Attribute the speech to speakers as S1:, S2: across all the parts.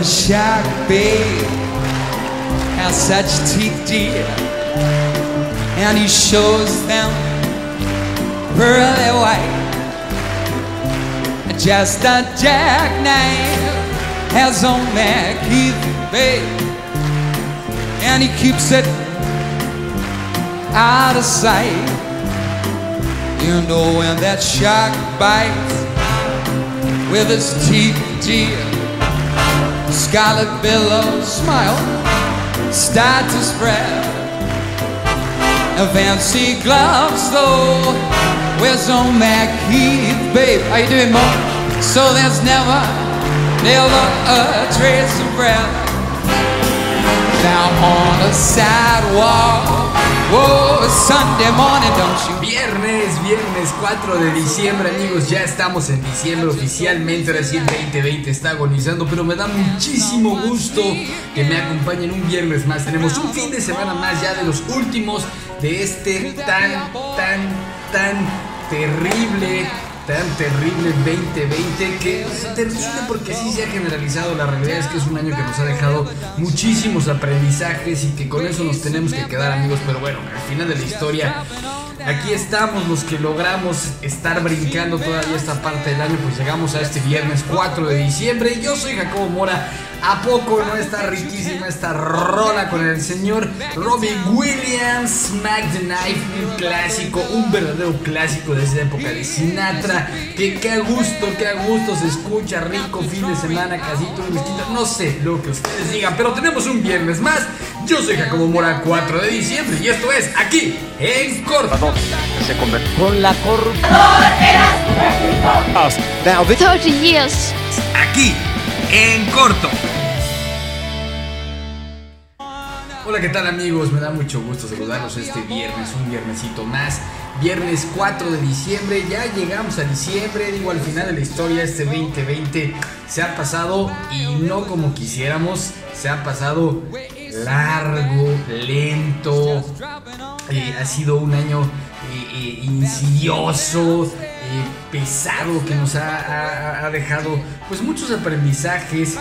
S1: the shark, babe, has such teeth, dear. And he shows them pearly white. Just a jackknife has on that Keith, babe. And he keeps it out of sight. You know when that shark bites with his teeth, dear, scarlet billows smile start to spread. And fancy gloves though, where's on that Keith, babe? How you doing, Mo? So there's never, never a trace of breath. Now on the sidewalk,
S2: Viernes, viernes 4 de diciembre, amigos, ya estamos en diciembre oficialmente, recién 2020 está agonizando, pero me da muchísimo gusto que me acompañen un viernes más. Tenemos un fin de semana más ya de los últimos de este tan, tan, tan terrible terrible 2020 que es terrible porque sí se ha generalizado. La realidad es que es un año que nos ha dejado muchísimos aprendizajes y que con eso nos tenemos que quedar amigos. Pero bueno al final de la historia aquí estamos los que logramos estar brincando todavía esta parte del año. Pues llegamos a este viernes 4 de diciembre. Yo soy Jacobo Mora. ¿A poco no está riquísima esta rola con el señor Robbie Williams? Smack the Knife, un clásico, un verdadero clásico de esa época de Sinatra. Que, que a gusto, que a gusto se escucha, rico fin de semana, casito, un vestido, no sé lo que ustedes digan, pero tenemos un viernes más. Yo soy Jacobo Mora, 4 de diciembre, y esto es aquí en Corto.
S3: con la corrupción.
S4: Now, this
S5: 30 years.
S2: aquí en corto. Hola, ¿qué tal amigos? Me da mucho gusto saludarlos este viernes, un viernesito más. Viernes 4 de diciembre, ya llegamos a diciembre, digo al final de la historia, este 2020 se ha pasado y no como quisiéramos, se ha pasado largo, lento, eh, ha sido un año eh, eh, insidioso, eh, pesado que nos ha, ha- ha dejado pues muchos aprendizajes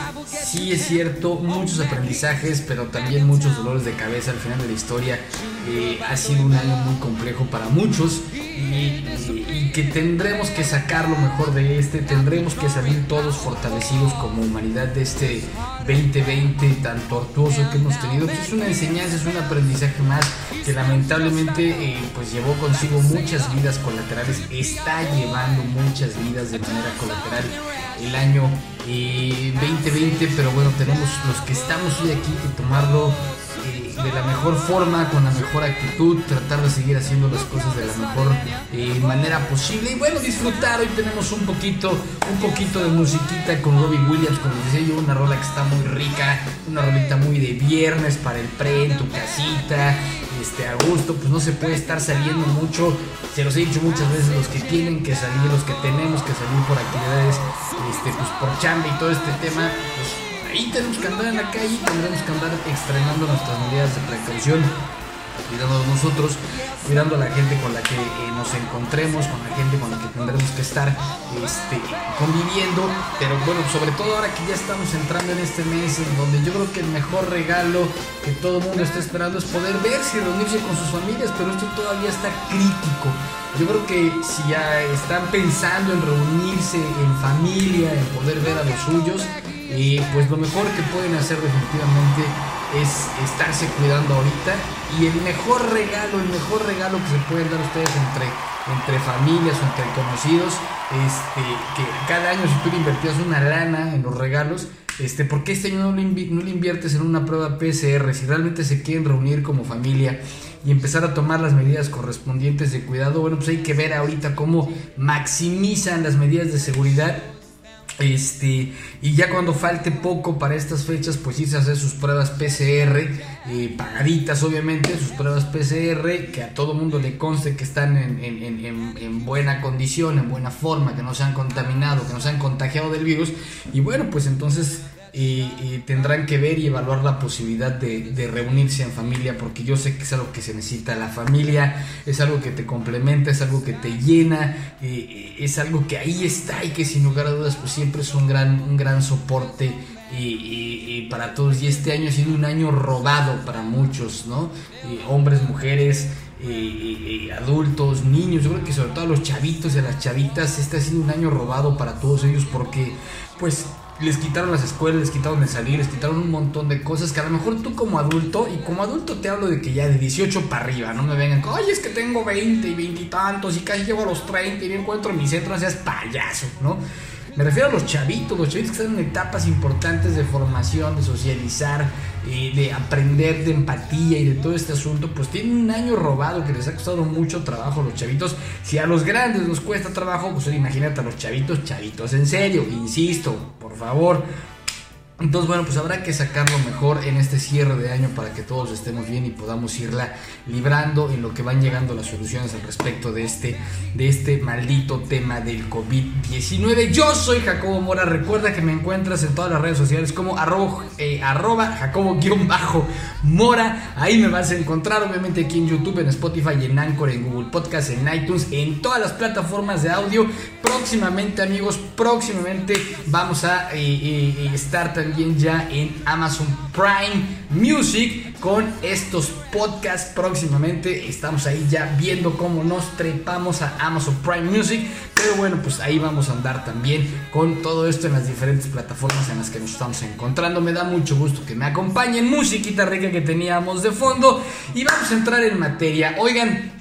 S2: sí es cierto muchos aprendizajes pero también muchos dolores de cabeza al final de la historia. Eh, ha sido un año muy complejo para muchos y, que tendremos que sacar lo mejor de este tendremos que salir todos fortalecidos como humanidad de este 2020 tan tortuoso que hemos tenido. Pues es una enseñanza es un aprendizaje más que lamentablemente eh, pues llevó consigo muchas vidas colaterales está llevando muchas vidas de manera colateral. El año eh, 2020 pero bueno tenemos los que estamos hoy aquí que tomarlo eh, de la mejor forma, con la mejor actitud, tratar de seguir haciendo las cosas de la mejor eh, manera posible y bueno, disfrutar. Hoy tenemos un poquito, un poquito de musiquita con Robbie Williams, como decía yo, una rola que está muy rica, una rolita muy de viernes para el pre en tu casita, este, a gusto, pues no se puede estar saliendo mucho. Se los he dicho muchas veces, los que tienen que salir, los que tenemos que salir por actividades, este, pues por chamba y todo este tema, pues ahí tenemos que andar en la calle, tendremos que andar extremando nuestras medidas de precaución, cuidando de nosotros, cuidando a la gente con la que eh, nos encontremos, con la gente con la que tendremos que estar este, conviviendo, pero bueno, sobre todo ahora que ya estamos entrando en este mes en donde yo creo que el mejor regalo que todo el mundo está esperando es poder verse y reunirse con sus familias, pero esto todavía está crítico. Yo creo que si ya están pensando en reunirse en familia, en poder ver a los suyos, eh, pues lo mejor que pueden hacer definitivamente es estarse cuidando ahorita y el mejor regalo, el mejor regalo que se pueden dar ustedes entre, entre familias o entre conocidos, este, que cada año si tú le invertías una lana en los regalos, este, ¿por qué este año no le, no le inviertes en una prueba PCR? Si realmente se quieren reunir como familia y empezar a tomar las medidas correspondientes de cuidado, bueno, pues hay que ver ahorita cómo maximizan las medidas de seguridad este, y ya cuando falte poco para estas fechas, pues irse a hacer sus pruebas PCR, eh, pagaditas obviamente, sus pruebas PCR, que a todo mundo le conste que están en, en- en- en- en buena condición, en buena forma, que no se han contaminado, que no se han contagiado del virus. Y bueno, pues entonces eh, tendrán que ver y evaluar la posibilidad de, reunirse en familia, porque yo sé que es algo que se necesita. La familia es algo que te complementa, es algo que te llena, es algo que ahí está y que sin lugar a dudas pues siempre es un gran, un gran soporte y, para todos. Y este año ha sido un año robado para muchos, ¿no? hombres, mujeres, adultos, niños, yo creo que sobre todo los chavitos y las chavitas, este ha sido un año robado para todos ellos porque pues les quitaron las escuelas, les quitaron de salir, les quitaron un montón de cosas que a lo mejor tú como adulto, y como adulto te hablo de que ya de 18 para arriba, no me vengan, oye, es que tengo 20 y 20 y tantos y casi llego a los 30 y me encuentro en mi centro, no seas payaso, ¿no? Me refiero a los chavitos, los chavitos que están en etapas importantes de formación, de socializar, eh, de aprender de empatía y de todo este asunto, pues tienen un año robado que les ha costado mucho trabajo a los chavitos. Si a los grandes nos cuesta trabajo, pues imagínate a los chavitos, chavitos, en serio, insisto, por favor, entonces, bueno, pues habrá que sacarlo mejor en este cierre de año para que todos estemos bien y podamos irla librando en lo que van llegando las soluciones al respecto de este, de este maldito tema del COVID-19. Yo soy Jacobo Mora. Recuerda que me encuentras en todas las redes sociales como arroba, eh, arroba Jacobo-Mora. Ahí me vas a encontrar, obviamente, aquí en YouTube, en Spotify, en Anchor, en Google Podcast, en iTunes, en todas las plataformas de audio. Próximamente, amigos, próximamente vamos a eh, eh, estar también ya en Amazon Prime Music con estos podcasts próximamente. Estamos ahí ya viendo cómo nos trepamos a Amazon Prime Music. Pero bueno, pues ahí vamos a andar también con todo esto en las diferentes plataformas en las que nos estamos encontrando. Me da mucho gusto que me acompañen. Musiquita rica que teníamos de fondo. Y vamos a entrar en materia. Oigan,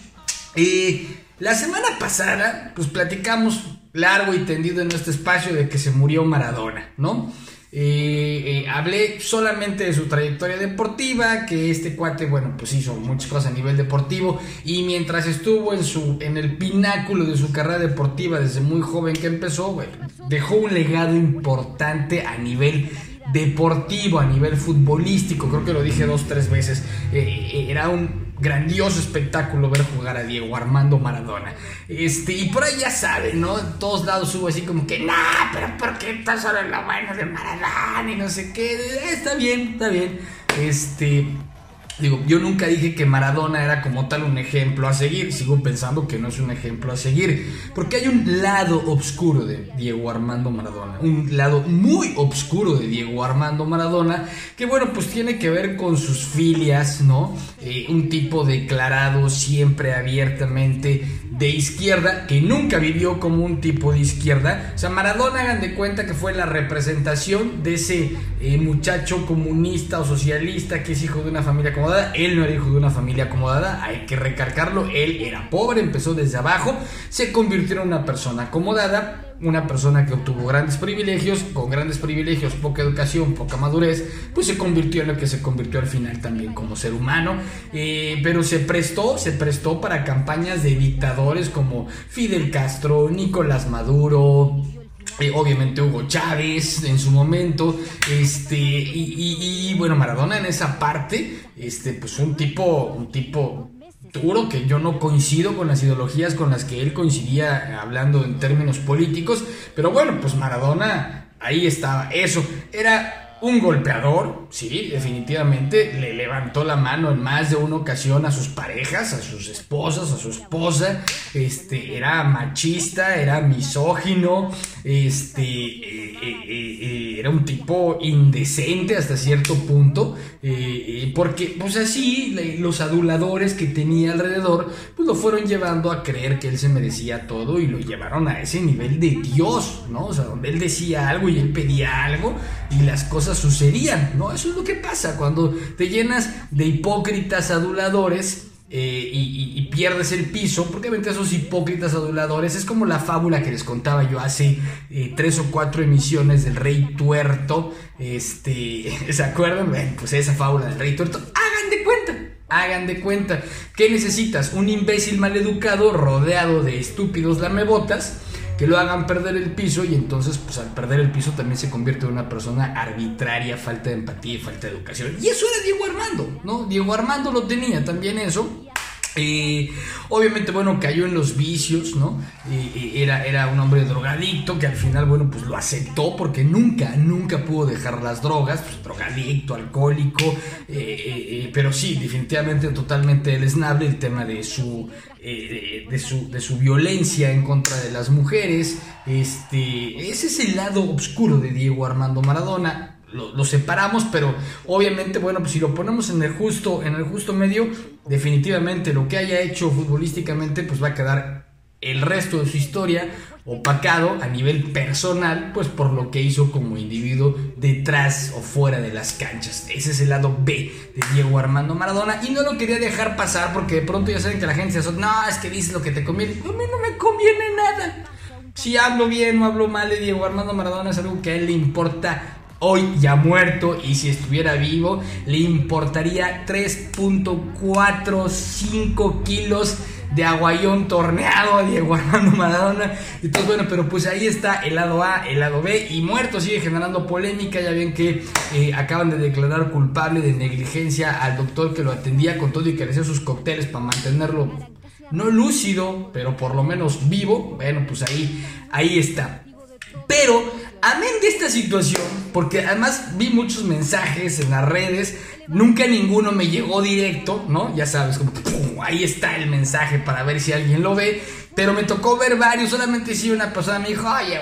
S2: eh, la semana pasada, pues platicamos largo y tendido en este espacio de que se murió Maradona, ¿no? Eh, hablé solamente de su trayectoria deportiva, que este cuate, bueno, pues hizo muchas cosas a nivel deportivo. Y mientras estuvo en, su, en el pináculo de su carrera deportiva desde muy joven que empezó, dejó un legado importante a nivel deportivo, a nivel futbolístico, creo que lo dije dos, tres veces, eh, era un grandioso espectáculo ver jugar a Diego Armando Maradona. Este, y por ahí ya saben, ¿no? En todos lados hubo así como que, nah, pero ¿por qué está solo en lo bueno de Maradona? Y no sé qué. Eh, está bien, está bien. Este, Digo, yo nunca dije que Maradona era como tal un ejemplo a seguir, sigo pensando que no es un ejemplo a seguir, porque hay un lado oscuro de Diego Armando Maradona, un lado muy oscuro de Diego Armando Maradona, que bueno, pues tiene que ver con sus filias, ¿no? Eh, un tipo declarado siempre abiertamente de izquierda, que nunca vivió como un tipo de izquierda. O sea, Maradona, hagan de cuenta que fue la representación de ese eh, muchacho comunista o socialista que es hijo de una familia acomodada. Él no era hijo de una familia acomodada, hay que recargarlo. Él era pobre, empezó desde abajo, se convirtió en una persona acomodada una persona que obtuvo grandes privilegios, con grandes privilegios, poca educación, poca madurez, pues se convirtió en lo que se convirtió al final también como ser humano, eh, pero se prestó, se prestó para campañas de dictadores como Fidel Castro, Nicolás Maduro, eh, obviamente Hugo Chávez en su momento, este, y, y, bueno, Maradona en esa parte, este, pues un tipo, un tipo duro que yo no coincido con las ideologías con las que él coincidía hablando en términos políticos, pero bueno, pues Maradona ahí estaba, eso, era un golpeador, sí, definitivamente, le levantó la mano en más de una ocasión a sus parejas, a sus esposas, a su esposa, este, era machista, era misógino, este, eh, eh, eh, era un tipo indecente hasta cierto punto, porque pues así los aduladores que tenía alrededor, pues lo fueron llevando a creer que él se merecía todo y lo llevaron a ese nivel de Dios, ¿no? O sea, donde él decía algo y él pedía algo y las cosas sucedían, ¿no? Eso es lo que pasa cuando te llenas de hipócritas aduladores. Eh, y, pierdes el piso, porque obviamente esos hipócritas aduladores es como la fábula que les contaba yo hace eh, tres o cuatro emisiones del rey tuerto, este, ¿se acuerdan? pues esa fábula del rey tuerto, hagan de cuenta, hagan de cuenta, ¿qué necesitas? Un imbécil maleducado rodeado de estúpidos lamebotas, que lo hagan perder el piso y entonces pues al perder el piso también se convierte en una persona arbitraria, falta de empatía y falta de educación. Y eso era Diego Armando, ¿no? Diego Armando lo tenía también eso. Eh, obviamente, bueno, cayó en los vicios, ¿no? era, era un hombre drogadicto que al final, bueno, pues lo aceptó porque nunca, nunca pudo dejar las drogas, pues drogadicto, alcohólico, eh, eh, pero sí, definitivamente totalmente esnable el tema de su, de, su, de su violencia en contra de las mujeres. Este, ese es el lado oscuro de Diego Armando Maradona lo, separamos, pero obviamente, bueno, pues si lo ponemos en el justo, en el justo medio, definitivamente lo que haya hecho futbolísticamente, pues va a quedar el resto de su historia opacado a nivel personal, pues por lo que hizo como individuo detrás o fuera de las canchas. Ese es el lado B de Diego Armando Maradona y no lo quería dejar pasar porque de pronto ya saben que la gente se asocia, no, es que dices lo que te conviene. A mí no me conviene nada. Si hablo bien o hablo mal de Diego Armando Maradona es algo que a él le importa hoy ya muerto y si estuviera vivo le importaría 3.45 kilos de aguayón torneado a Diego Armando Maradona. Todo bueno, pero pues ahí está el lado A, el lado B. Y muerto sigue generando polémica. Ya ven que eh, acaban de declarar culpable de negligencia al doctor que lo atendía con todo y que le sus cócteles para mantenerlo no lúcido, pero por lo menos vivo. Bueno, pues ahí, ahí está. Pero, amén de esta situación, porque además vi muchos mensajes en las redes, nunca ninguno me llegó directo, ¿no? Ya sabes, como ahí está el mensaje para ver si alguien lo ve. Pero me tocó ver varios, solamente si una persona me dijo, oye,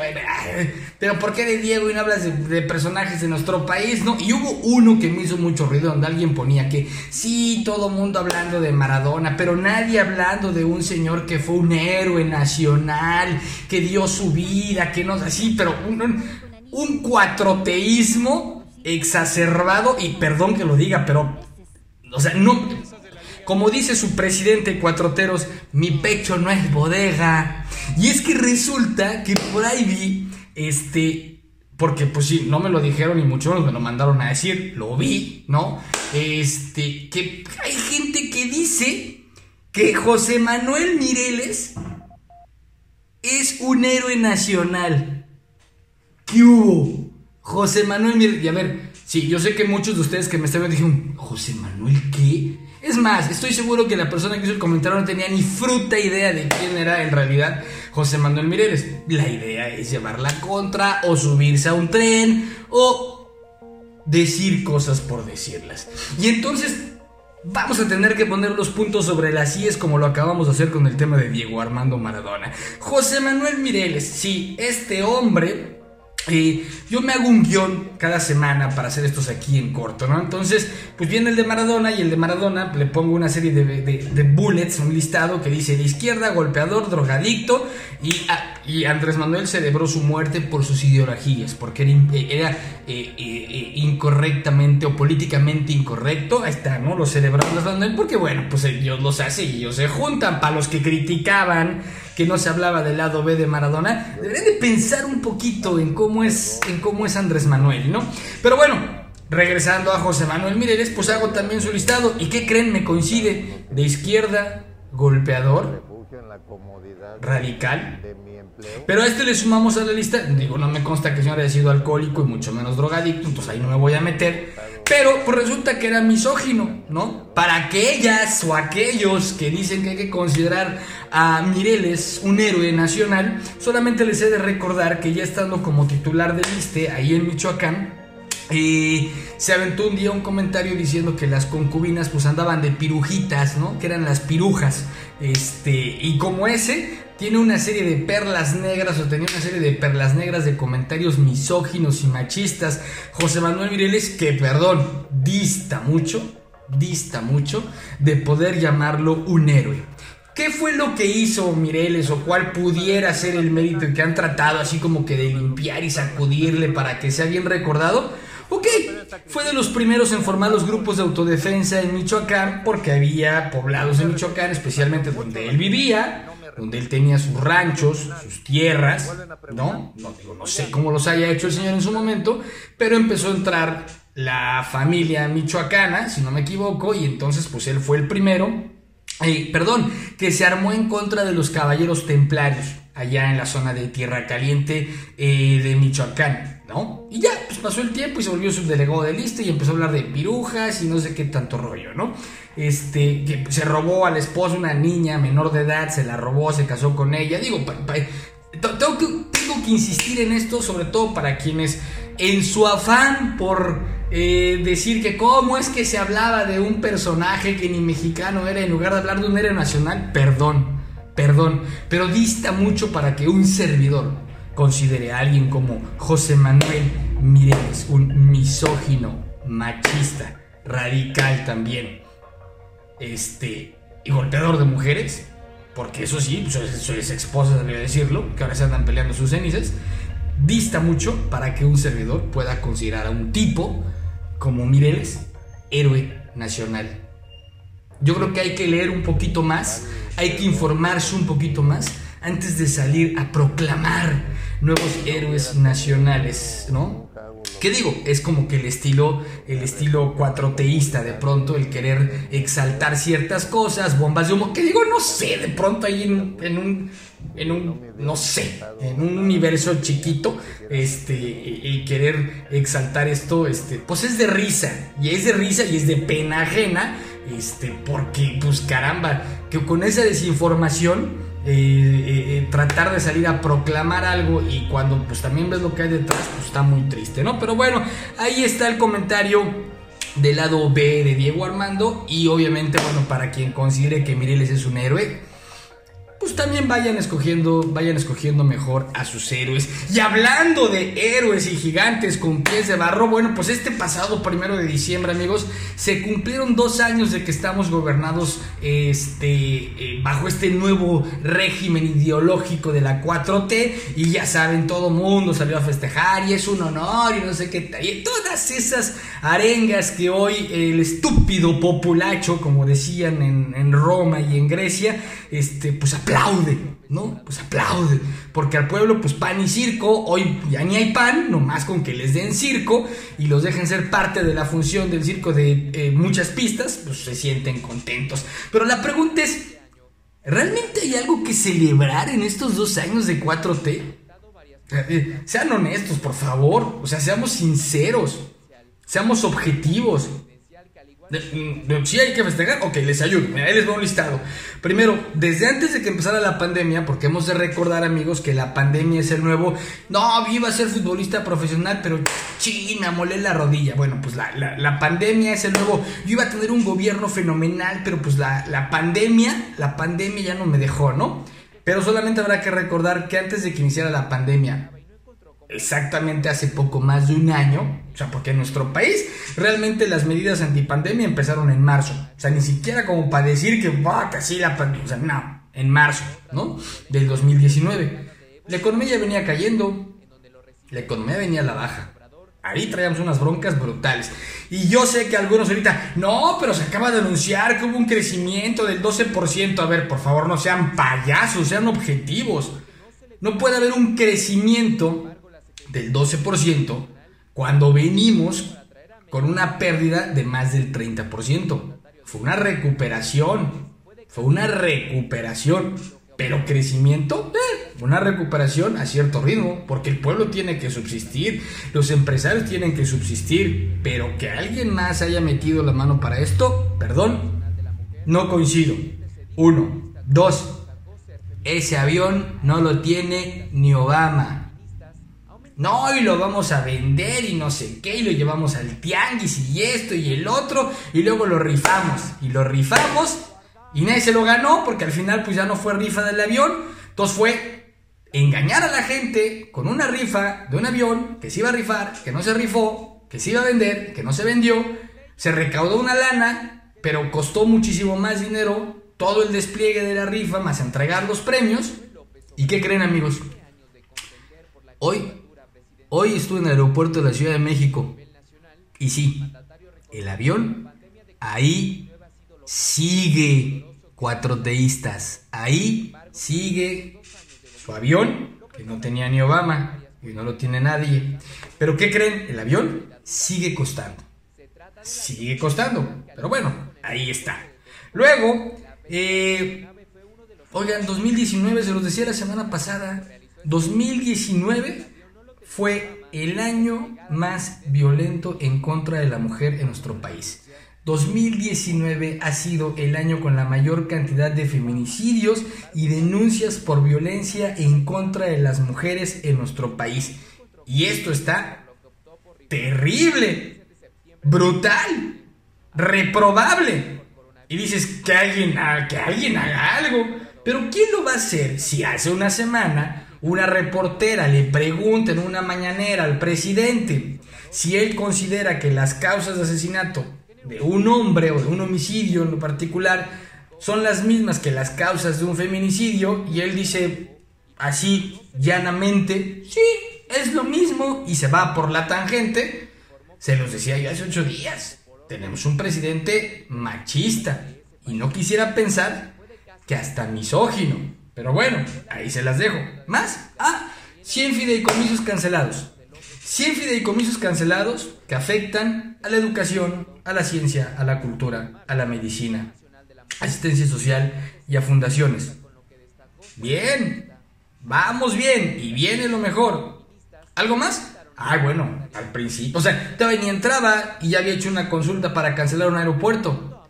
S2: pero ¿por qué de Diego y no hablas de, personajes de nuestro país? ¿no? Y hubo uno que me hizo mucho ruido, donde alguien ponía que sí, todo mundo hablando de Maradona, pero nadie hablando de un señor que fue un héroe nacional, que dio su vida, que no, así, pero un, un cuatroteísmo exacerbado, y perdón que lo diga, pero, o sea, no, como dice su presidente Cuatroteros, mi pecho no es bodega. Y es que resulta que por ahí vi, este, porque pues sí, no me lo dijeron ni mucho menos me lo mandaron a decir, lo vi, ¿no? Este, que hay gente que dice que José Manuel Mireles es un héroe nacional. ¿Qué hubo? José Manuel Mireles, y a ver, sí, yo sé que muchos de ustedes que me están viendo dijeron, ¿José Manuel qué? Es más, estoy seguro que la persona que hizo el comentario no tenía ni fruta idea de quién era en realidad José Manuel Mireles. La idea es llevarla contra o subirse a un tren o decir cosas por decirlas. Y entonces vamos a tener que poner los puntos sobre las IES como lo acabamos de hacer con el tema de Diego Armando Maradona. José Manuel Mireles, sí, este hombre y yo me hago un guion cada semana para hacer estos aquí en corto, ¿no? Entonces, pues viene el de Maradona y el de Maradona le pongo una serie de, bullets, un listado que dice de izquierda, golpeador, drogadicto y, ah, y, Andrés Manuel celebró su muerte por sus ideologías, porque era, eh, eh, eh, incorrectamente o políticamente incorrecto. Ahí está, ¿no? Lo celebró Andrés Manuel porque, bueno, pues Dios los hace y ellos se juntan para los que criticaban que no se hablaba del lado B de Maradona, deberían de pensar un poquito en cómo es, en cómo es Andrés Manuel, ¿no? Pero bueno, regresando a José Manuel Mireles, pues hago también su listado. ¿Y qué creen? Me coincide. De izquierda, golpeador, radical. Pero a este le sumamos a la lista, digo, no me consta que el señor haya sido alcohólico y mucho menos drogadicto, entonces ahí no me voy a meter. Pero pues resulta que era misógino, ¿no? Para aquellas o aquellos que dicen que hay que considerar a Mireles un héroe nacional, solamente les he de recordar que ya estando como titular del liste ahí en Michoacán, eh, se aventó un día un comentario diciendo que las concubinas pues andaban de pirujitas, ¿no? Que eran las pirujas. Este, y como ese, tiene una serie de perlas negras o tenía una serie de perlas negras de comentarios misóginos y machistas. José Manuel Mireles, que perdón, dista mucho, dista mucho de poder llamarlo un héroe. ¿Qué fue lo que hizo Mireles o cuál pudiera ser el mérito que han tratado así como que de limpiar y sacudirle para que sea bien recordado? Ok, fue de los primeros en formar los grupos de autodefensa en Michoacán porque había poblados en Michoacán, especialmente donde él vivía, donde él tenía sus ranchos, sus tierras, ¿no? No, no sé cómo los haya hecho el señor en su momento, pero empezó a entrar la familia michoacana, si no me equivoco, y entonces pues él fue el primero, eh, perdón, que se armó en contra de los caballeros templarios, allá en la zona de Tierra Caliente eh, de Michoacán, ¿no? Y ya, pues pasó el tiempo y se volvió subdelegado de lista y empezó a hablar de pirujas y no sé qué tanto rollo, ¿no? este, que se robó al esposo una niña menor de edad, se la robó, se casó con ella. Digo, tengo, que, tengo que insistir en esto, sobre todo para quienes en su afán por eh, decir que cómo es que se hablaba de un personaje que ni mexicano era en lugar de hablar de un héroe nacional, perdón, perdón, pero dista mucho para que un servidor considere a alguien como José Manuel Mireles, un misógino, machista, radical también, este, y golpeador de mujeres, porque eso sí, su, su ex esposa decirlo, que ahora se andan peleando sus cenizas, dista mucho para que un servidor pueda considerar a un tipo como Mireles héroe nacional. Yo creo que hay que leer un poquito más, hay que informarse un poquito más antes de salir a proclamar nuevos héroes nacionales, ¿no? ¿Qué digo? Es como que el estilo, el estilo cuatroteísta de pronto, el querer exaltar ciertas cosas, bombas de humo, que digo, no sé, de pronto ahí en, en un, en un, no sé, en un universo chiquito, este, y, querer exaltar esto, este, pues es de risa, y es de risa y es de pena ajena, este, porque, pues caramba, que con esa desinformación, eh, eh, eh, tratar de salir a proclamar algo y cuando pues también ves lo que hay detrás, pues está muy triste, ¿no? Pero bueno, ahí está el comentario del lado B de Diego Armando y obviamente, bueno, para quien considere que Mireles es un héroe, pues también vayan escogiendo, vayan escogiendo mejor a sus héroes. Y hablando de héroes y gigantes con pies de barro, bueno, pues este pasado primero de diciembre, amigos, se cumplieron dos años de que estamos gobernados este, eh, bajo este nuevo régimen ideológico de la 4T. Y ya saben, todo mundo salió a festejar y es un honor y no sé qué. Y todas esas arengas que hoy el estúpido populacho, como decían en, Roma y en Grecia, este, pues aplaude, ¿no? Pues aplaude, porque al pueblo pues pan y circo, hoy ya ni hay pan, nomás con que les den circo y los dejen ser parte de la función del circo de eh, muchas pistas, pues se sienten contentos. Pero la pregunta es, ¿realmente hay algo que celebrar en estos dos años de 4T? Eh, eh, sean honestos, por favor, o sea, seamos sinceros, seamos objetivos. Mm, si hay que festejar, ok, les ayudo. Ahí les voy un listado. Primero, desde antes de que empezara la pandemia, porque hemos de recordar, amigos, que la pandemia es el nuevo. No, iba a ser futbolista profesional, pero China, molé la rodilla. Bueno, pues la, pandemia es el nuevo. Yo iba a tener un gobierno fenomenal, pero pues la, la pandemia, la pandemia ya no me dejó, ¿no? Pero solamente habrá que recordar que antes de que iniciara la pandemia, exactamente hace poco más de un año, o sea, porque en nuestro país realmente las medidas antipandemia empezaron en marzo, o sea, ni siquiera como para decir que va, casi la pandemia, o sea, no, en marzo, ¿no? Del 2019. La economía ya venía cayendo, la economía venía a la baja. Ahí traíamos unas broncas brutales. Y yo sé que algunos ahorita, no, pero se acaba de anunciar que hubo un crecimiento del 12%. A ver, por favor, no sean payasos, sean objetivos. No puede haber un crecimiento del 12% cuando venimos con una pérdida de más del 30%. Fue una recuperación, fue una recuperación, pero crecimiento, eh, una recuperación a cierto ritmo, porque el pueblo tiene que subsistir, los empresarios tienen que subsistir, pero que alguien más haya metido la mano para esto, perdón, no coincido. Uno, dos, ese avión no lo tiene ni Obama. No, y lo vamos a vender y no sé qué, y lo llevamos al tianguis y esto y el otro, y luego lo rifamos. Y lo rifamos y nadie se lo ganó porque al final pues ya no fue rifa del avión. Entonces fue engañar a la gente con una rifa de un avión que se iba a rifar, que no se rifó, que se iba a vender, que no se vendió. Se recaudó una lana, pero costó muchísimo más dinero todo el despliegue de la rifa más entregar los premios. ¿Y qué creen amigos? Hoy Hoy estuve en el aeropuerto de la Ciudad de México. Y sí, el avión ahí sigue cuatro teístas. Ahí sigue su avión, que no tenía ni Obama y no lo tiene nadie. Pero ¿qué creen? El avión sigue costando. Sigue costando. Pero bueno, ahí está. Luego, eh, oigan, 2019, se los decía la semana pasada, 2019 fue el año más violento en contra de la mujer en nuestro país. 2019 ha sido el año con la mayor cantidad de feminicidios y denuncias por violencia en contra de las mujeres en nuestro país. Y esto está terrible, brutal, reprobable. Y dices que alguien, que alguien haga algo. Pero ¿quién lo va a hacer si hace una semana una reportera le pregunta en una mañanera al presidente si él considera que las causas de asesinato de un hombre o de un homicidio en lo particular son las mismas que las causas de un feminicidio y él dice así llanamente, sí, es lo mismo y se va por la tangente, se los decía yo hace ocho días, tenemos un presidente machista y no quisiera pensar que hasta misógino, pero bueno, ahí se las dejo. Más, ah, 100 fideicomisos cancelados. 100 fideicomisos cancelados que afectan a la educación, a la ciencia, a la cultura, a la medicina, asistencia social y a fundaciones. Bien, vamos bien y viene lo mejor. ¿Algo más? Ah, bueno, al principio. O sea, todavía ni entraba y ya había hecho una consulta para cancelar un aeropuerto.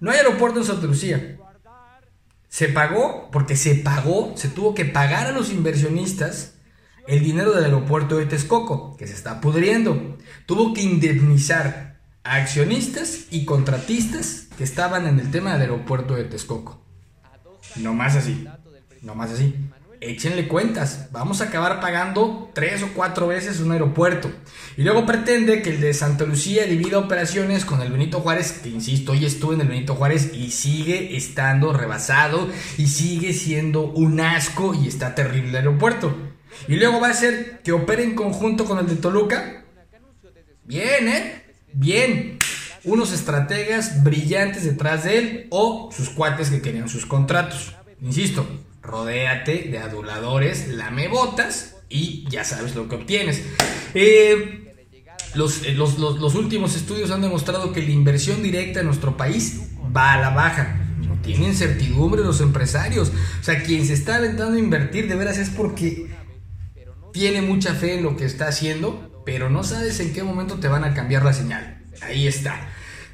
S2: No hay aeropuerto en Santa Lucía. Se pagó, porque se pagó, se tuvo que pagar a los inversionistas el dinero del aeropuerto de Texcoco, que se está pudriendo. Tuvo que indemnizar a accionistas y contratistas que estaban en el tema del aeropuerto de Texcoco. No más así. No más así. Échenle cuentas. Vamos a acabar pagando tres o cuatro veces un aeropuerto. Y luego pretende que el de Santa Lucía divida operaciones con el Benito Juárez, que insisto, hoy estuve en el Benito Juárez y sigue estando rebasado y sigue siendo un asco y está terrible el aeropuerto. Y luego va a ser que opere en conjunto con el de Toluca. Bien, ¿eh? Bien. Unos estrategas brillantes detrás de él o sus cuates que querían sus contratos. Insisto, rodéate de aduladores, lamebotas y ya sabes lo que obtienes. Eh, eh, los, los, últimos estudios han demostrado que la inversión directa en nuestro país va a la baja. No tienen certidumbre los empresarios. O sea, quien se está aventando a invertir de veras es porque tiene mucha fe en lo que está haciendo, pero no sabes en qué momento te van a cambiar la señal. Ahí está.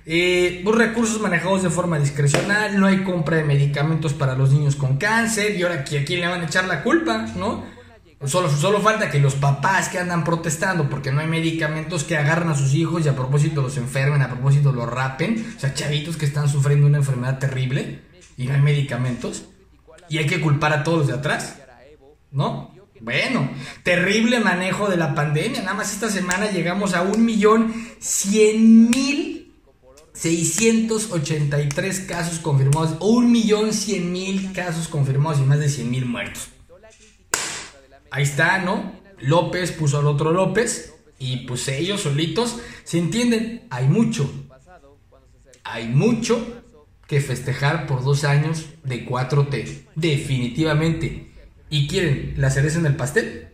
S2: Eh, los recursos manejados de forma discrecional, no hay compra de medicamentos para los niños con cáncer, y ahora ¿a quién le van a echar la culpa? ¿No? Solo, solo falta que los papás que andan protestando porque no hay medicamentos que agarren a sus hijos y a propósito los enfermen, a propósito los rapen, o sea, chavitos que están sufriendo una enfermedad terrible y no hay medicamentos, y hay que culpar a todos los de atrás, ¿no? Bueno, terrible manejo de la pandemia. Nada más esta semana llegamos a un millón cien mil 683 casos confirmados, cien mil casos confirmados y más de 100 mil muertos. Ahí está, ¿no? López puso al otro López y pues ellos solitos se entienden. Hay mucho, hay mucho que festejar por dos años de 4T, definitivamente. ¿Y quieren la cereza en el pastel?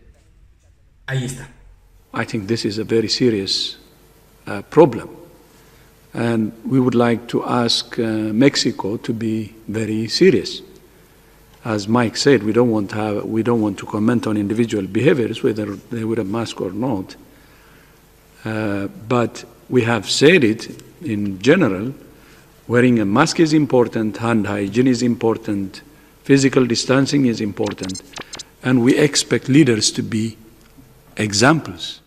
S2: Ahí está.
S4: I think this is a very serious uh, problem. And we would like to ask uh, Mexico to be very serious. As Mike said, we don't want to have, we don't want to comment on individual behaviors, whether they wear a mask or not. Uh, but we have said it in general. Wearing a mask is important, hand hygiene is important, physical distancing is important, and we expect leaders to be examples.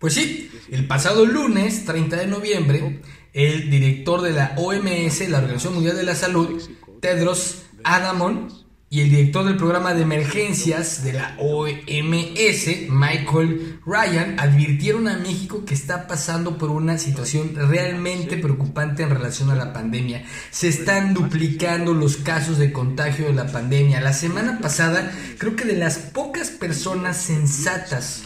S2: Pues sí, el pasado lunes, 30 de noviembre, el director de la OMS, la Organización Mundial de la Salud, Tedros Adamon, y el director del programa de emergencias de la OMS, Michael Ryan, advirtieron a México que está pasando por una situación realmente preocupante en relación a la pandemia. Se están duplicando los casos de contagio de la pandemia. La semana pasada, creo que de las pocas personas sensatas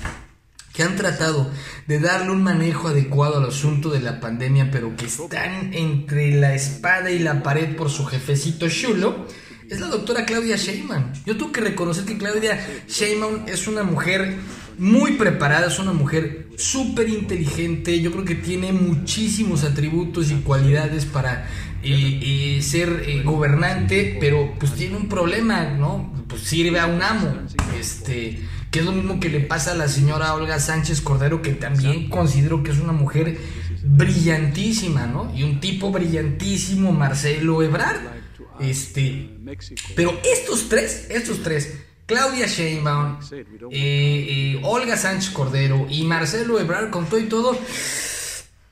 S2: que han tratado de darle un manejo adecuado al asunto de la pandemia, pero que están entre la espada y la pared por su jefecito chulo, es la doctora Claudia Sheinbaum. Yo tengo que reconocer que Claudia Sheinbaum es una mujer muy preparada, es una mujer súper inteligente, yo creo que tiene muchísimos atributos y cualidades para eh, eh, ser eh, gobernante, pero pues tiene un problema, ¿no? Pues sirve a un amo, este que es lo mismo que le pasa a la señora Olga Sánchez Cordero, que también considero que es una mujer brillantísima, ¿no? Y un tipo brillantísimo, Marcelo Ebrard. Este, pero estos tres, estos tres, Claudia Sheinbaum, eh, eh, Olga Sánchez Cordero y Marcelo Ebrard, con todo y todo,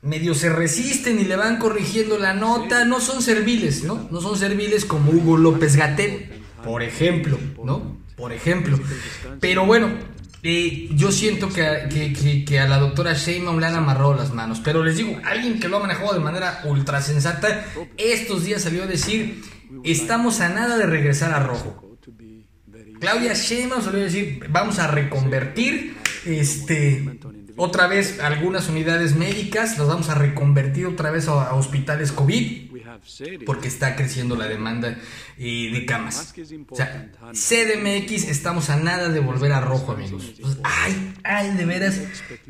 S2: medio se resisten y le van corrigiendo la nota, no son serviles, ¿no? No son serviles como Hugo López Gatel, por ejemplo, ¿no? Por ejemplo. Pero bueno, eh, yo siento que, que, que, a la doctora Sheinbaum le han amarrado las manos. Pero les digo, alguien que lo ha manejado de manera ultra sensata, estos días salió a decir, estamos a nada de regresar a rojo. Claudia Sheinbaum salió a decir, vamos a reconvertir este otra vez algunas unidades médicas, las vamos a reconvertir otra vez a hospitales COVID porque está creciendo la demanda eh, de camas. O sea, CDMX estamos a nada de volver a rojo, amigos. ay, ay, de veras,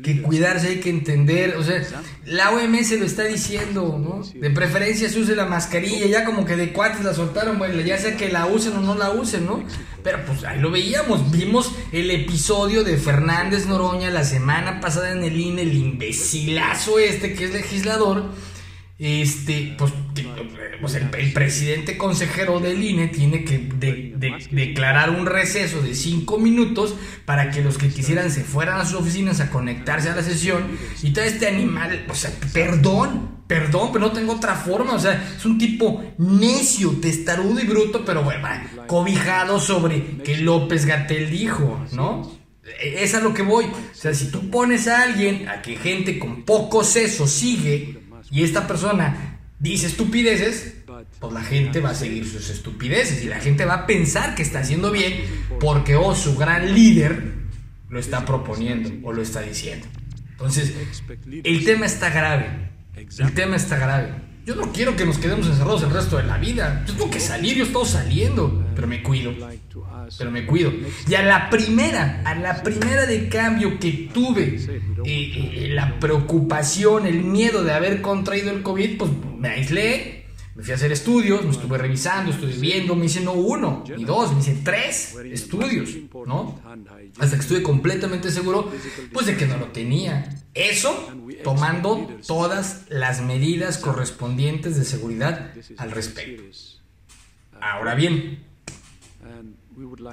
S2: que cuidarse, hay que entender. O sea, la OMS lo está diciendo, ¿no? De preferencia se use la mascarilla, ya como que de cuates la soltaron, bueno, ya sea que la usen o no la usen, ¿no? Pero pues ahí lo veíamos, vimos el episodio de Fernández Noroña la semana pasada en el INE, el imbecilazo este que es legislador este, pues, el, presidente consejero del INE tiene que declarar un receso de cinco minutos para que los que quisieran se fueran a sus oficinas a conectarse a la sesión y todo este animal, o sea, perdón, perdón, pero no tengo otra forma, o sea, es un tipo necio, testarudo y bruto, pero bueno, cobijado sobre que López Gatel dijo, ¿no? E, es a lo que voy. O sea, si tú pones a alguien a que gente con poco seso sigue, y esta persona dice estupideces, pues la gente va a seguir sus estupideces y la gente va a pensar que está haciendo bien porque o oh, su gran líder lo está proponiendo o lo está diciendo. Entonces, el tema está grave. El tema está grave. Yo no quiero que nos quedemos encerrados el resto de la vida. Yo tengo que salir, yo estoy saliendo, pero me cuido. Pero me cuido. Y a la primera, a la primera de cambio que tuve eh, eh, la preocupación, el miedo de haber contraído el COVID, pues me aislé, me fui a hacer estudios, me estuve revisando, estuve viendo, me hice no uno ni dos, me hice tres estudios, ¿no? Hasta que estuve completamente seguro, pues de que no lo tenía. Eso tomando todas las medidas correspondientes de seguridad al respecto. Ahora bien,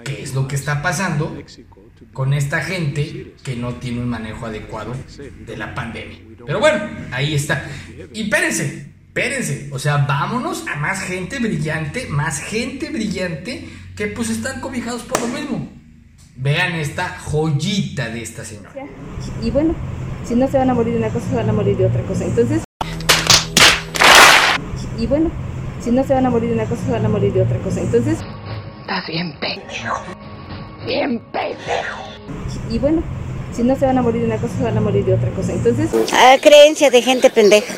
S2: ¿qué es lo que está pasando con esta gente que no tiene un manejo adecuado de la pandemia? Pero bueno, ahí está. Y espérense, espérense, o sea, vámonos a más gente brillante, más gente brillante que pues están cobijados por lo mismo. Vean esta joyita de esta señora.
S5: Y bueno, si no se van a morir de una cosa, se van a morir de otra cosa. Entonces, y bueno, si no se van a morir de una cosa, se van a morir de otra cosa. Entonces,
S6: estás bien pendejo. Bien pendejo.
S5: Y bueno, si no se van a morir de una cosa, se van a morir de otra cosa. Entonces.
S6: Ah, creencia de gente pendeja.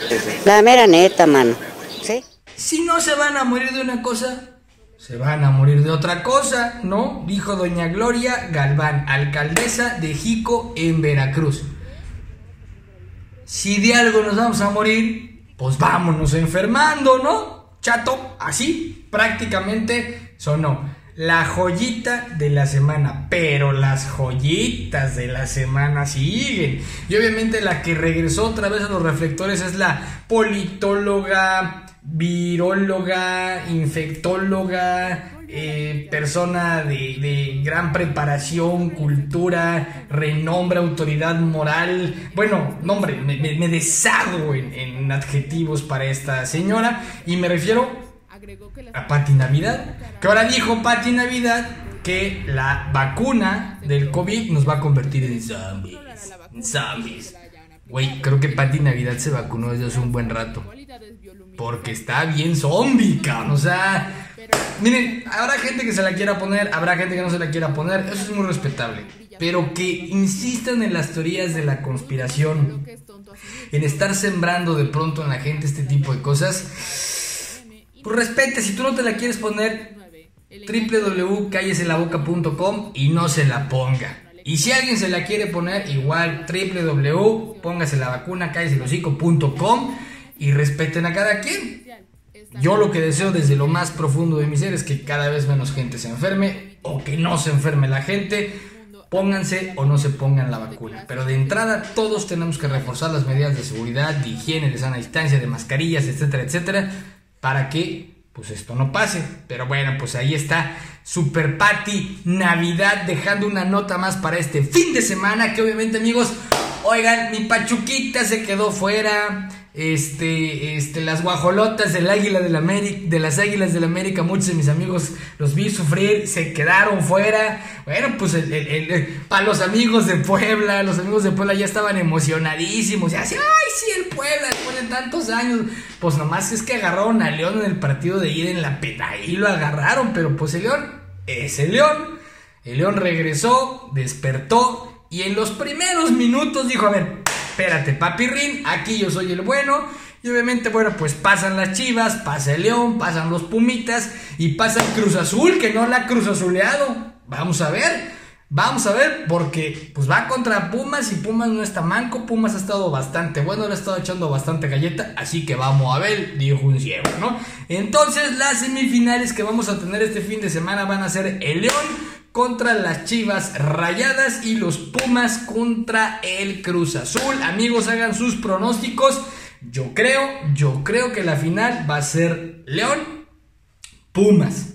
S6: La mera neta, mano. ¿Sí?
S2: Si no se van a morir de una cosa, se van a morir de otra cosa, ¿no? Dijo doña Gloria Galván, alcaldesa de Jico en Veracruz. Si de algo nos vamos a morir, pues vámonos enfermando, ¿no? Chato, así prácticamente sonó la joyita de la semana, pero las joyitas de la semana siguen. Y obviamente la que regresó otra vez a los reflectores es la politóloga, viróloga, infectóloga, eh, persona de, gran preparación, cultura, renombre, autoridad moral. Bueno, nombre, me, me, deshago en, en adjetivos para esta señora y me refiero a Pati Navidad. Que ahora dijo Pati Navidad que la vacuna del COVID nos va a convertir en zombies. En zombies. Güey, creo que Pati Navidad se vacunó desde hace un buen rato. Porque está bien zombie, cabrón. O sea, miren, habrá gente que se la quiera poner, habrá gente que no se la quiera poner. Eso es muy respetable. Pero que insistan en las teorías de la conspiración, en estar sembrando de pronto en la gente este tipo de cosas pues respete, si tú no te la quieres poner, www.calleselaboca.com y no se la ponga. Y si alguien se la quiere poner, igual www.póngase la vacuna, y respeten a cada quien. Yo lo que deseo desde lo más profundo de mi ser es que cada vez menos gente se enferme o que no se enferme la gente. Pónganse o no se pongan la vacuna. Pero de entrada todos tenemos que reforzar las medidas de seguridad, de higiene, de sana distancia, de mascarillas, etcétera, etcétera para que pues esto no pase. Pero bueno, pues ahí está Super Patty Navidad dejando una nota más para este fin de semana que obviamente amigos Oigan, mi Pachuquita se quedó fuera. Este, este, las guajolotas del águila del América, de las águilas del América, muchos de mis amigos los vi sufrir, se quedaron fuera. Bueno, pues para los amigos de Puebla, los amigos de Puebla ya estaban emocionadísimos. Y así, ay, sí, el Puebla, después de tantos años. Pues nomás es que agarraron a León en el partido de ida en la pena. Ahí lo agarraron, pero pues el León es el León. El León regresó, despertó y en los primeros minutos dijo, a ver, espérate, papirrín, aquí yo soy el bueno. Y obviamente, bueno, pues pasan las Chivas, pasa el León, pasan los Pumitas y pasa el Cruz Azul, que no la ha Cruz Azuleado. Vamos a ver, vamos a ver, porque pues va contra Pumas y Pumas no está manco. Pumas ha estado bastante bueno, le ha estado echando bastante galleta, así que vamos a ver, dijo un ciego, ¿no? Entonces, las semifinales que vamos a tener este fin de semana van a ser el León contra las Chivas Rayadas y los Pumas contra el Cruz Azul. Amigos, hagan sus pronósticos. Yo creo, yo creo que la final va a ser León Pumas.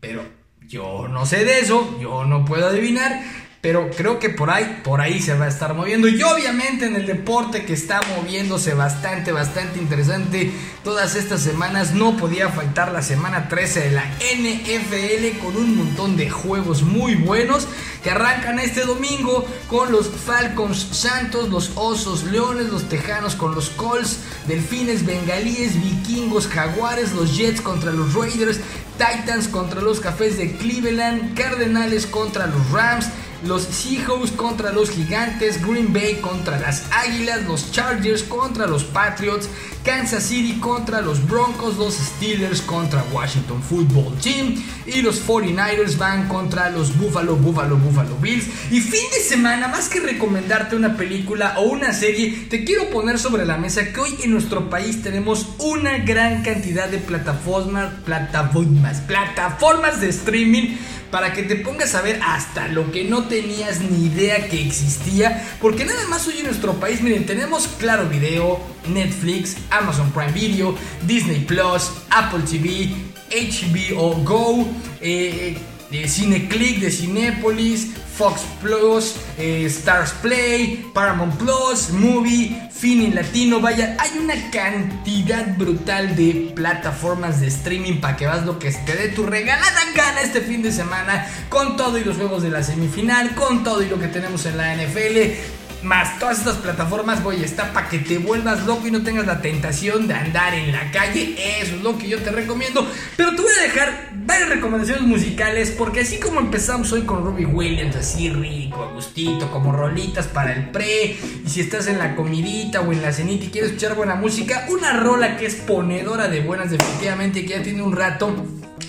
S2: Pero yo no sé de eso, yo no puedo adivinar. Pero creo que por ahí, por ahí se va a estar moviendo. Y obviamente en el deporte que está moviéndose bastante, bastante interesante todas estas semanas, no podía faltar la semana 13 de la NFL con un montón de juegos muy buenos que arrancan este domingo con los Falcons Santos, los Osos Leones, los Tejanos con los Colts, Delfines Bengalíes, Vikingos Jaguares, los Jets contra los Raiders, Titans contra los Cafés de Cleveland, Cardenales contra los Rams, los Seahawks contra los Gigantes, Green Bay contra las Águilas, los Chargers contra los Patriots, Kansas City contra los Broncos, los Steelers contra Washington Football Team y los 49ers van contra los Buffalo, Buffalo, Buffalo Bills. Y fin de semana, más que recomendarte una película o una serie, te quiero poner sobre la mesa que hoy en nuestro país tenemos una gran cantidad de plataformas, plataformas, plataformas de streaming para que te pongas a ver hasta lo que no tenías ni idea que existía. Porque nada más hoy en nuestro país, miren, tenemos Claro Video, Netflix, Amazon Prime Video, Disney Plus, Apple TV, HBO Go, eh, eh, Cineclick de Cinépolis, Fox Plus, eh, Stars Play, Paramount Plus, Movie, Fini Latino, vaya, hay una cantidad brutal de plataformas de streaming para que vas lo que te dé tu regalada gana este fin de semana, con todo y los juegos de la semifinal, con todo y lo que tenemos en la NFL más todas estas plataformas, voy, está para que te vuelvas loco y no tengas la tentación de andar en la calle. Eso es lo que yo te recomiendo. Pero te voy a dejar varias recomendaciones musicales porque así como empezamos hoy con Robbie Williams, así rico, agustito, como rolitas para el pre. Y si estás en la comidita o en la cenita y quieres escuchar buena música, una rola que es ponedora de buenas definitivamente que ya tiene un rato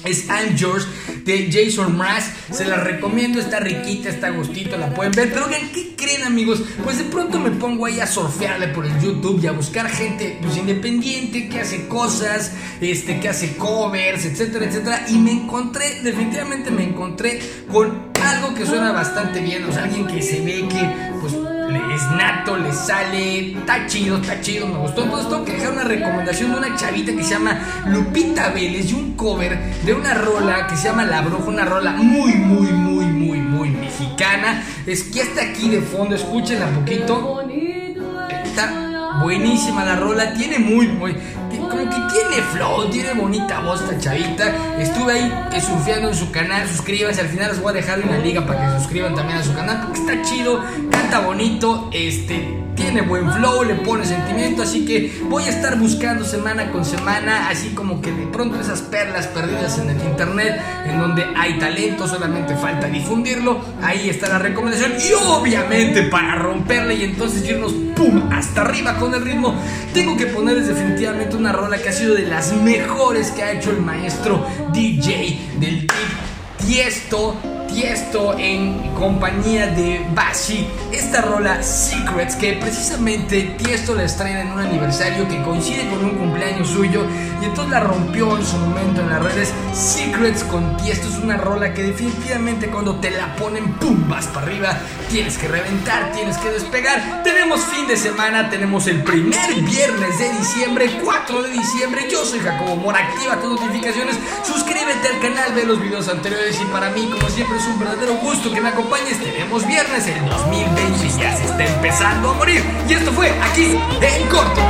S2: es I'm de Jason Mraz. Se la recomiendo, está riquita, está gustito, la pueden ver. Pero oigan, ¿qué creen amigos? Pues de pronto me pongo ahí a surfearle por el YouTube y a buscar gente pues, independiente que hace cosas, este, que hace covers, etcétera, etcétera. Y me encontré, definitivamente me encontré con algo que suena bastante bien. O sea, alguien que se ve que es nato, le sale, está chido, está chido, me gustó. Entonces tengo que dejar una recomendación de una chavita que se llama Lupita Vélez y un cover de una rola que se llama La Bruja, una rola muy, muy, muy, muy, muy mexicana. Es que está aquí de fondo, escúchenla un poquito. Está buenísima la rola, tiene muy, muy como que tiene flow, tiene bonita voz esta chavita. Estuve ahí eh, surfeando en su canal, suscríbanse, al final les voy a dejar una liga para que se suscriban también a su canal, porque está chido, canta bonito, este, tiene buen flow, le pone sentimiento, así que voy a estar buscando semana con semana, así como que de pronto esas perlas perdidas en el internet, en donde hay talento, solamente falta difundirlo, ahí está la recomendación y obviamente para romperle y entonces irnos pum hasta arriba con el ritmo, tengo que ponerles definitivamente una rola que ha sido de las mejores que ha hecho el maestro DJ del Deep Tiesto Tiesto en compañía de Bashi. Esta rola Secrets que precisamente Tiesto la estrena en un aniversario que coincide con un cumpleaños suyo y entonces la rompió en su momento en las redes. Secrets con Tiesto es una rola que definitivamente cuando te la ponen, pum, vas para arriba, tienes que reventar, tienes que despegar. Tenemos fin de semana, tenemos el primer viernes de diciembre, 4 de diciembre. Yo soy Jacobo Mora, activa tus notificaciones, suscríbete al canal, ve los videos anteriores y para mí, como siempre, es un verdadero gusto que me acompañes. Tenemos viernes, el 2020 ya se está empezando a morir. Y esto fue aquí en corto.